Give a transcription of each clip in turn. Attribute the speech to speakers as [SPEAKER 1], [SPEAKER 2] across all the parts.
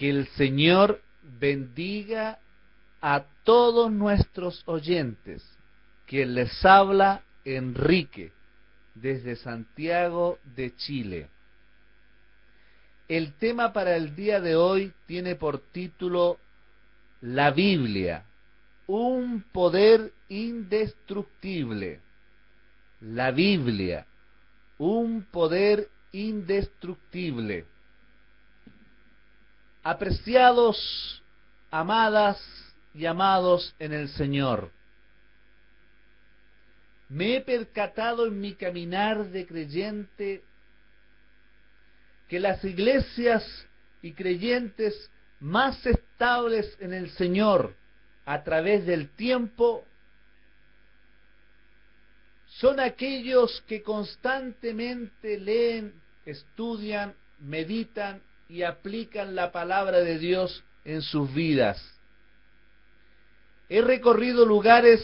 [SPEAKER 1] Que el Señor bendiga a todos nuestros oyentes. Quien les habla, Enrique, desde Santiago de Chile. El tema para el día de hoy tiene por título La Biblia, un poder indestructible. La Biblia, un poder indestructible. Apreciados, amadas y amados en el Señor, me he percatado en mi caminar de creyente que las iglesias y creyentes más estables en el Señor a través del tiempo son aquellos que constantemente leen, estudian, meditan y aplican la palabra de Dios en sus vidas. He recorrido lugares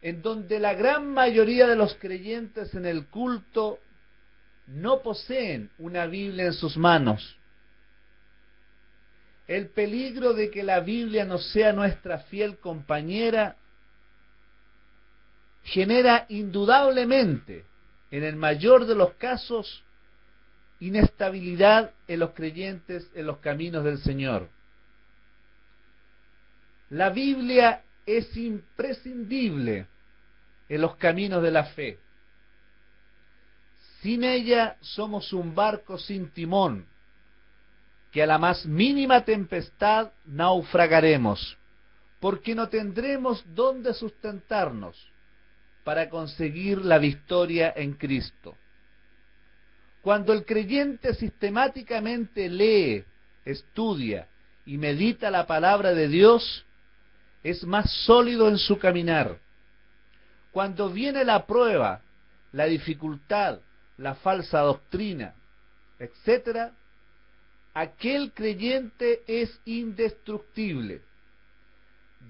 [SPEAKER 1] en donde la gran mayoría de los creyentes en el culto no poseen una Biblia en sus manos. El peligro de que la Biblia no sea nuestra fiel compañera genera indudablemente, en el mayor de los casos, inestabilidad en los creyentes en los caminos del Señor. La Biblia es imprescindible en los caminos de la fe. Sin ella somos un barco sin timón, que a la más mínima tempestad naufragaremos, porque no tendremos dónde sustentarnos para conseguir la victoria en Cristo. Cuando el creyente sistemáticamente lee, estudia y medita la palabra de Dios, es más sólido en su caminar. Cuando viene la prueba, la dificultad, la falsa doctrina, etcétera, aquel creyente es indestructible,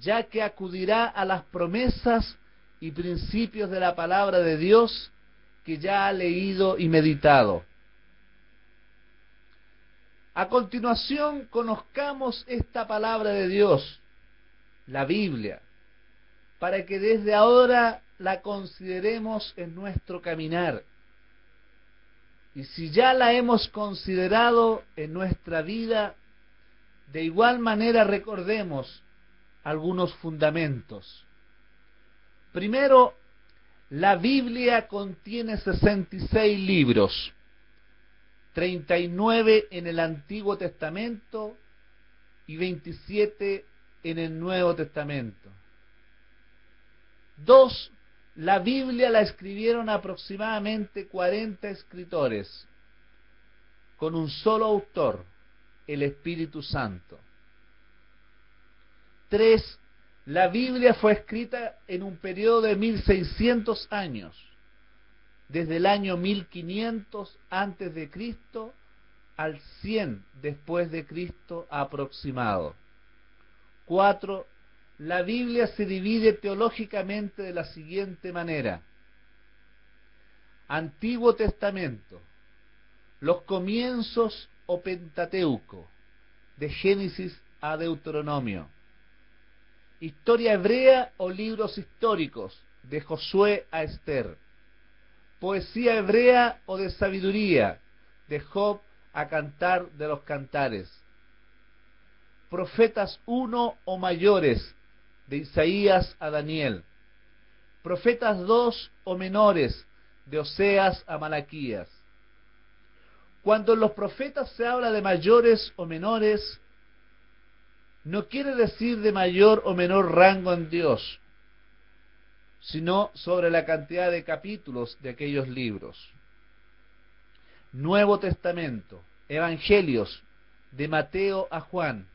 [SPEAKER 1] ya que acudirá a las promesas y principios de la palabra de Dios que ya ha leído y meditado. A continuación, conozcamos esta palabra de Dios, la Biblia, para que desde ahora la consideremos en nuestro caminar. Y si ya la hemos considerado en nuestra vida, de igual manera recordemos algunos fundamentos. Primero, la Biblia contiene 66 libros, 39 en el Antiguo Testamento y 27 en el Nuevo Testamento. Dos, la Biblia la escribieron aproximadamente 40 escritores, con un solo autor, el Espíritu Santo. Tres, la Biblia fue escrita en un periodo de 1600 años, desde el año 1500 antes de Cristo al 100 después de Cristo aproximado. Cuatro, la Biblia se divide teológicamente de la siguiente manera. Antiguo Testamento, los comienzos o Pentateuco, de Génesis a Deuteronomio. Historia hebrea o libros históricos, de Josué a Esther. Poesía hebrea o de sabiduría, de Job a Cantar de los Cantares. Profetas uno o mayores, de Isaías a Daniel. Profetas dos o menores, de Oseas a Malaquías. Cuando en los profetas se habla de mayores o menores, no quiere decir de mayor o menor rango en Dios, sino sobre la cantidad de capítulos de aquellos libros. Nuevo Testamento, Evangelios, de Mateo a Juan.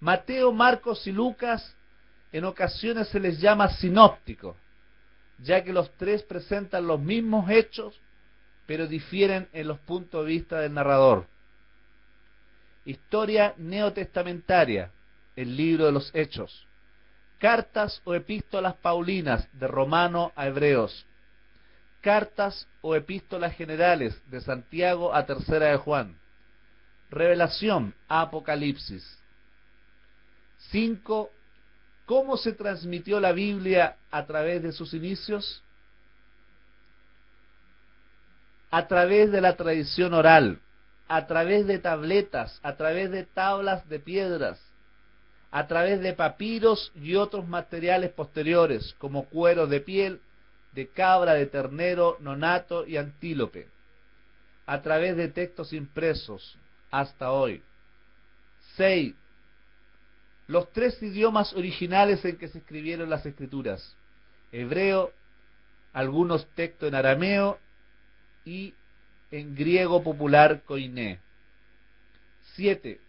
[SPEAKER 1] Mateo, Marcos y Lucas en ocasiones se les llama sinóptico, ya que los tres presentan los mismos hechos, pero difieren en los puntos de vista del narrador. Historia neotestamentaria, el libro de los Hechos. Cartas o epístolas paulinas, de Romano a Hebreos. Cartas o epístolas generales, de Santiago a Tercera de Juan. Revelación, Apocalipsis. 5. ¿Cómo se transmitió la Biblia a través de sus inicios? A través de la tradición oral, a través de tabletas, a través de tablas de piedras, a través de papiros y otros materiales posteriores, como cuero de piel, de cabra, de ternero, nonato y antílope, a través de textos impresos, hasta hoy. 6 los tres idiomas originales en que se escribieron las escrituras, hebreo, algunos textos en arameo y en griego popular koiné. Siete,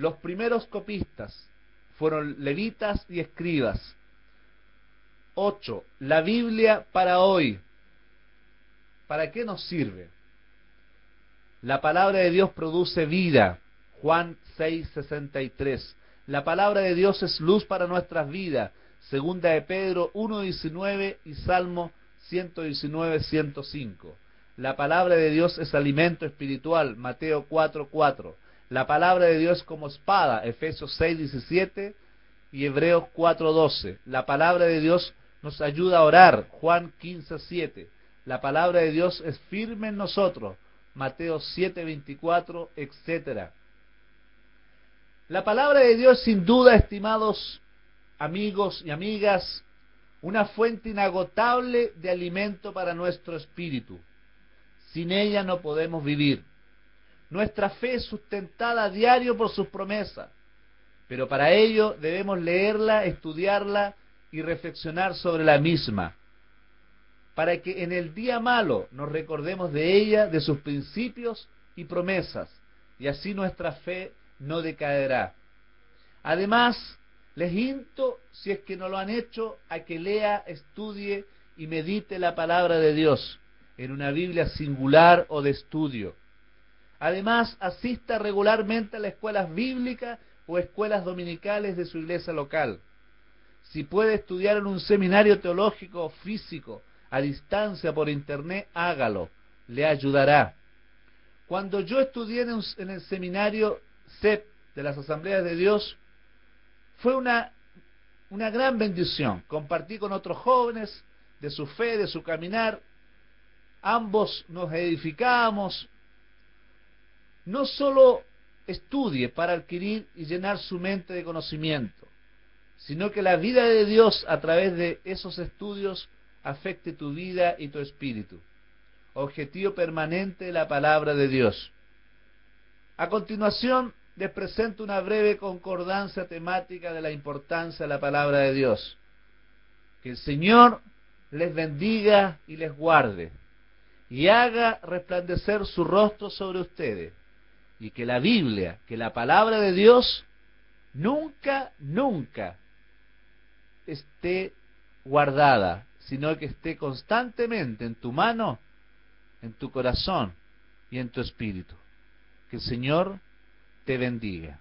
[SPEAKER 1] los primeros copistas fueron levitas y escribas. Ocho, la Biblia para hoy. ¿Para qué nos sirve? La palabra de Dios produce vida. Juan 6:63. La palabra de Dios es luz para nuestras vidas. Segunda de Pedro 1.19 y Salmo 119, 105. La palabra de Dios es alimento espiritual. Mateo 4.4. La palabra de Dios como espada. Efesios 6.17 y Hebreos 4.12. La palabra de Dios nos ayuda a orar. Juan 15.7. La palabra de Dios es firme en nosotros. Mateo 7.24, etcétera. La palabra de Dios, sin duda, estimados amigos y amigas, una fuente inagotable de alimento para nuestro espíritu. Sin ella no podemos vivir. Nuestra fe es sustentada a diario por sus promesas, pero para ello debemos leerla, estudiarla y reflexionar sobre la misma, para que en el día malo nos recordemos de ella, de sus principios y promesas, y así nuestra fe no decaerá. Además, les insto, si es que no lo han hecho, a que lea, estudie y medite la palabra de Dios en una Biblia singular o de estudio. Además, asista regularmente a las escuelas bíblicas o escuelas dominicales de su iglesia local. Si puede estudiar en un seminario teológico o físico a distancia por internet, hágalo, le ayudará. Cuando yo estudié en, el seminario CEP de las asambleas de Dios fue una, una gran bendición. Compartí con otros jóvenes de su fe, de su caminar. Ambos nos edificamos. No solo estudie para adquirir y llenar su mente de conocimiento, sino que la vida de Dios a través de esos estudios afecte tu vida y tu espíritu. Objetivo permanente de la palabra de Dios. A continuación, les presento una breve concordancia temática de la importancia de la palabra de Dios. Que el Señor les bendiga y les guarde y haga resplandecer su rostro sobre ustedes y que la Biblia, que la palabra de Dios nunca, nunca esté guardada, sino que esté constantemente en tu mano, en tu corazón y en tu espíritu. Que el Señor te bendiga.